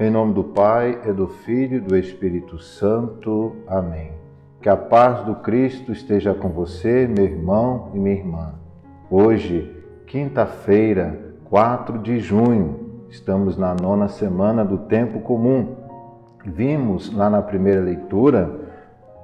Em nome do Pai, e do Filho e do Espírito Santo. Amém. Que a paz do Cristo esteja com você, meu irmão e minha irmã. Hoje, quinta-feira, 4 de junho, estamos na nona semana do tempo comum. Vimos lá na primeira leitura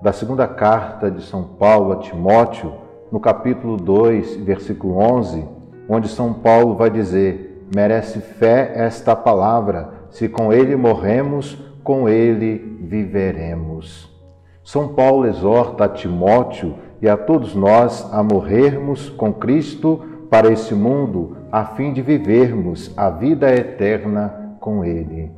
da segunda carta de São Paulo a Timóteo, no capítulo 2, versículo 11, onde São Paulo vai dizer: merece fé esta palavra, se com ele morremos, com ele viveremos. São Paulo exorta a Timóteo e a todos nós a morrermos com Cristo para esse mundo, a fim de vivermos a vida eterna com Ele.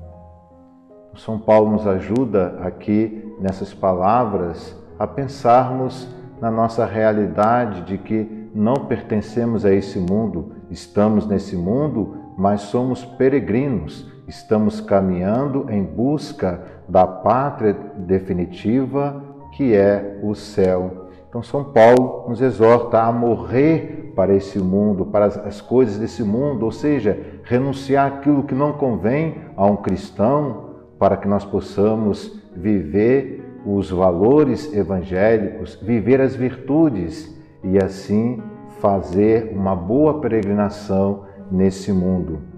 São Paulo nos ajuda aqui nessas palavras a pensarmos na nossa realidade de que não pertencemos a esse mundo, estamos nesse mundo, mas somos peregrinos, estamos caminhando em busca da pátria definitiva que é o céu. Então, São Paulo nos exorta a morrer para esse mundo, para as coisas desse mundo, ou seja, renunciar aquilo que não convém a um cristão, para que nós possamos viver os valores evangélicos, viver as virtudes e assim fazer uma boa peregrinação nesse mundo.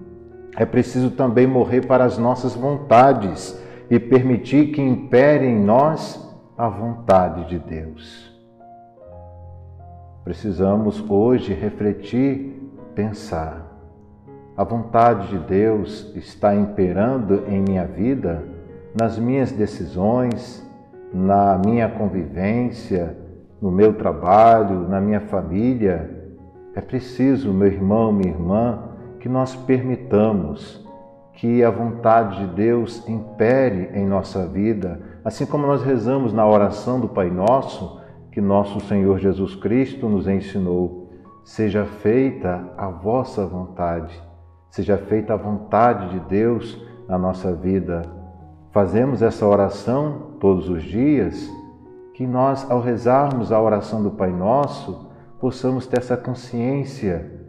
É preciso também morrer para as nossas vontades e permitir que impere em nós a vontade de Deus. Precisamos hoje refletir, pensar. A vontade de Deus está imperando em minha vida, nas minhas decisões, na minha convivência, no meu trabalho, na minha família. É preciso, meu irmão, minha irmã, que nós permitamos que a vontade de Deus impere em nossa vida, assim como nós rezamos na oração do Pai Nosso, que nosso Senhor Jesus Cristo nos ensinou. Seja feita a vossa vontade, seja feita a vontade de Deus na nossa vida fazemos essa oração todos os dias, que nós, ao rezarmos a oração do Pai Nosso, possamos ter essa consciência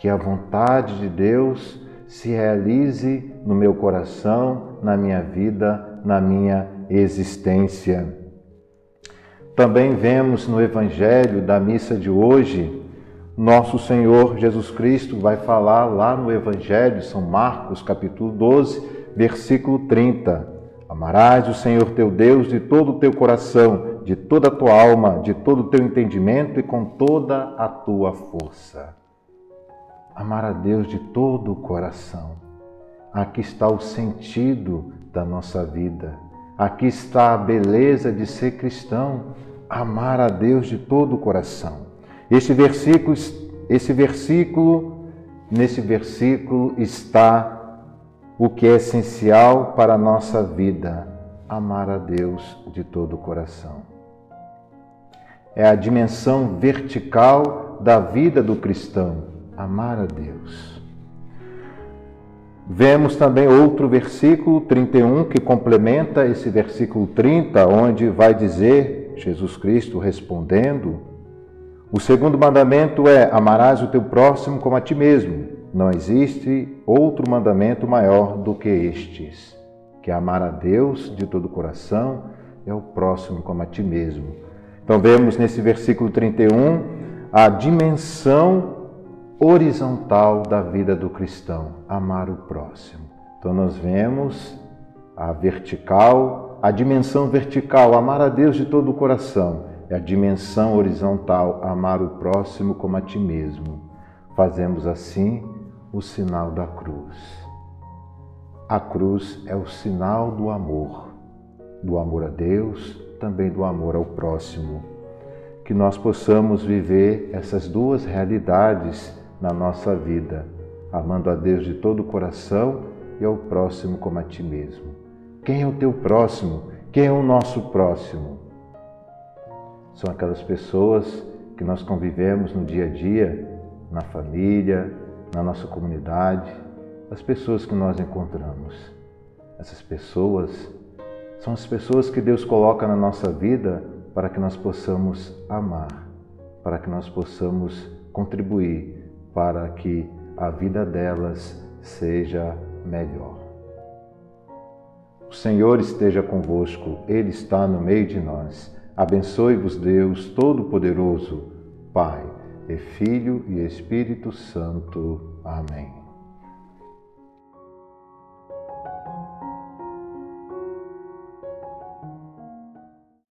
que a vontade de Deus se realize no meu coração, na minha vida, na minha existência. Também vemos no Evangelho da missa de hoje, nosso Senhor Jesus Cristo vai falar lá no Evangelho, São Marcos, capítulo 12, versículo 30. Amarás o Senhor teu Deus de todo o teu coração, de toda a tua alma, de todo o teu entendimento e com toda a tua força. Amar a Deus de todo o coração. Aqui está o sentido da nossa vida. Aqui está a beleza de ser cristão, amar a Deus de todo o coração. Este versículo, esse versículo, nesse versículo está o que é essencial para a nossa vida: amar a Deus de todo o coração. É a dimensão vertical da vida do cristão, amar a Deus. Vemos também outro versículo 31 que complementa esse versículo 30, onde vai dizer, Jesus Cristo respondendo: O segundo mandamento é: amarás o teu próximo como a ti mesmo. Não existe outro mandamento maior do que estes, que é amar a Deus de todo o coração e ao próximo como a ti mesmo. Então vemos nesse versículo 31 a dimensão horizontal da vida do cristão, amar o próximo. Então nós vemos a vertical, a dimensão vertical, amar a Deus de todo o coração, e a dimensão horizontal, amar o próximo como a ti mesmo. Fazemos assim o sinal da cruz. A cruz é o sinal do amor, do amor a Deus, também do amor ao próximo. Que nós possamos viver essas duas realidades na nossa vida, amando a Deus de todo o coração e ao próximo como a ti mesmo. Quem é o teu próximo? Quem é o nosso próximo? São aquelas pessoas que nós convivemos no dia a dia, na família, na nossa comunidade, as pessoas que nós encontramos. Essas pessoas são as pessoas que Deus coloca na nossa vida para que nós possamos amar, para que nós possamos contribuir para que a vida delas seja melhor. O Senhor esteja convosco, Ele está no meio de nós. Abençoe-vos, Deus Todo-Poderoso, Pai, e Filho e Espírito Santo. Amém.